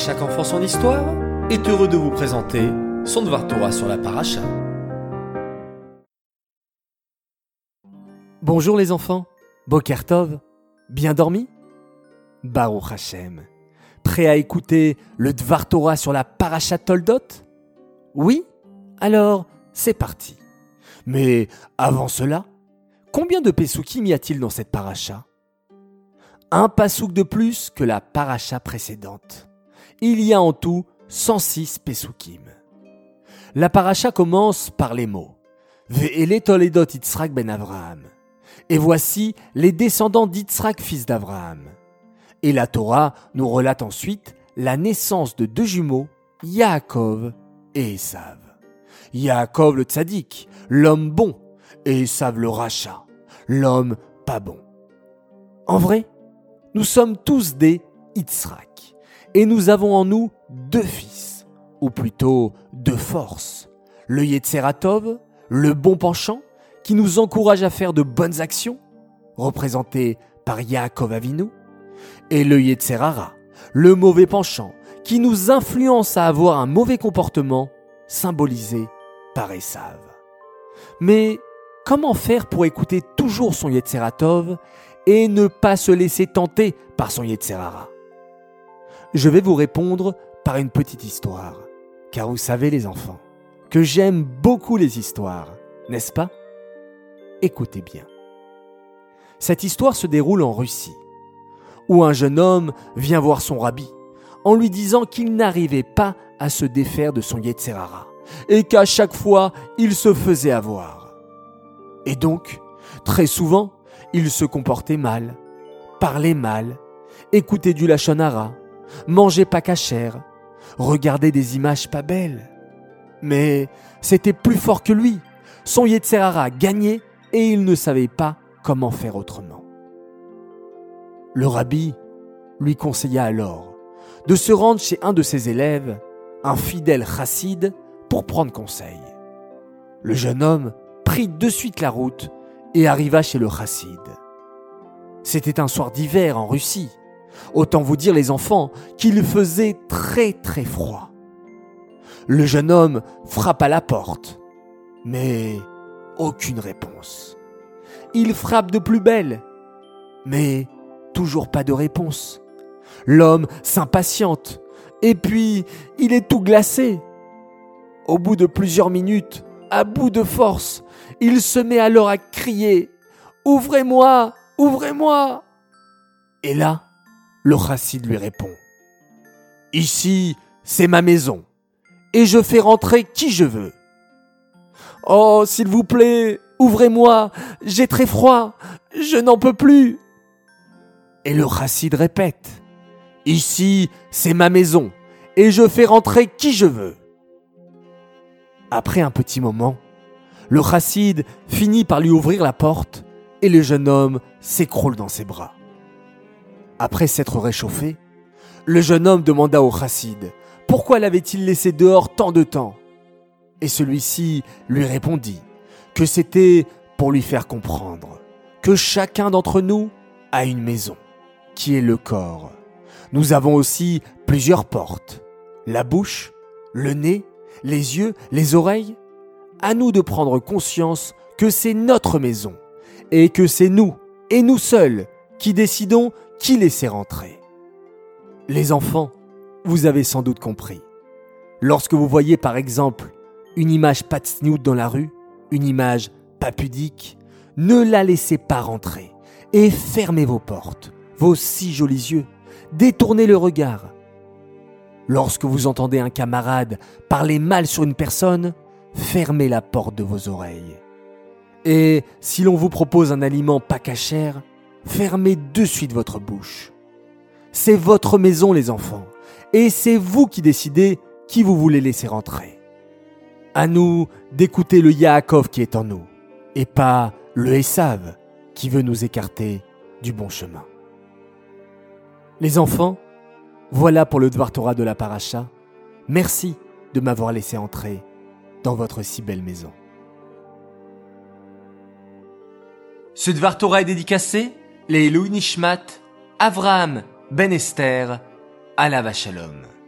chaque enfant son histoire est heureux de vous présenter son Dvar Torah sur la paracha. Bonjour les enfants, Bokertov, bien dormi? Baruch Hashem, prêt à écouter le Dvar Torah sur la paracha Toldot? Oui? Alors, c'est parti. Mais avant cela, combien de Pesukim y a-t-il dans cette paracha? Un pasouk de plus que la paracha précédente. Il y a en tout 106 Pesukim. La paracha commence par les mots Ve'ele Toledot Yitzhak ben Avraham. Et voici les descendants d'Yitzhak, fils d'Abraham. Et la Torah nous relate ensuite la naissance de deux jumeaux, Yaakov et Esav. Yaakov le tzaddik, l'homme bon, et Esav le rachat, l'homme pas bon. En vrai, nous sommes tous des Yitzhak, et nous avons en nous deux fils, ou plutôt deux forces, le Yetzeratov, le bon penchant, qui nous encourage à faire de bonnes actions, représenté par Yaakov Avinu, et le Yetzerara, le mauvais penchant, qui nous influence à avoir un mauvais comportement, symbolisé par Esav. Mais comment faire pour écouter toujours son Yetzeratov et ne pas se laisser tenter par son Yetzerara Je vais vous répondre par une petite histoire, car vous savez les enfants, que j'aime beaucoup les histoires, n'est-ce pas? Écoutez bien. Cette histoire se déroule en Russie, où un jeune homme vient voir son rabbi en lui disant qu'il n'arrivait pas à se défaire de son Yetzerara et qu'à chaque fois il se faisait avoir. Et donc, très souvent, il se comportait mal, parlait mal, écoutait du lachonara, mangeait pas cachère, regardait des images pas belles. Mais c'était plus fort que lui. Son Yetzerara gagnait et il ne savait pas comment faire autrement. Le rabbi lui conseilla alors de se rendre chez un de ses élèves, un fidèle chassid, pour prendre conseil. Le jeune homme prit de suite la route et arriva chez le chassid. C'était un soir d'hiver en Russie. Autant vous dire les enfants qu'il faisait très très froid. Le jeune homme frappa la porte, mais aucune réponse. Il frappe de plus belle, mais toujours pas de réponse. L'homme s'impatiente, et puis il est tout glacé. Au bout de plusieurs minutes, à bout de force, il se met alors à crier Ouvrez-moi Ouvrez-moi Et là, le chassid lui répond Ici, c'est ma maison, et je fais rentrer qui je veux. Oh, s'il vous plaît, ouvrez-moi, j'ai très froid, je n'en peux plus. Et le chassid répète, Ici, c'est ma maison, et je fais rentrer qui je veux. Après un petit moment, le chassid finit par lui ouvrir la porte, et le jeune homme s'écroule dans ses bras. Après s'être réchauffé, le jeune homme demanda au chassid pourquoi l'avait-il laissé dehors tant de temps? Et celui-ci lui répondit que c'était pour lui faire comprendre que chacun d'entre nous a une maison, qui est le corps. Nous avons aussi plusieurs portes, la bouche, le nez, les yeux, les oreilles. À nous de prendre conscience que c'est notre maison, et que c'est nous, et nous seuls, qui décidons qui laisser rentrer. Les enfants, vous avez sans doute compris. Lorsque vous voyez par exemple une image pas dans la rue, une image pas pudique, ne la laissez pas rentrer et fermez vos portes, vos si jolis yeux, détournez le regard. Lorsque vous entendez un camarade parler mal sur une personne, fermez la porte de vos oreilles. Et si l'on vous propose un aliment pas cachère, fermez de suite votre bouche. C'est votre maison les enfants, et c'est vous qui décidez qui vous voulez laisser rentrer. À nous d'écouter le Yaakov qui est en nous, et pas le Esav qui veut nous écarter du bon chemin. Les enfants, voilà pour le Dvar Torah de la Paracha. Merci de m'avoir laissé entrer dans votre si belle maison. Ce Dvar Torah est dédicacé les Nishmat, Avraham Ben Esther, Alava Shalom.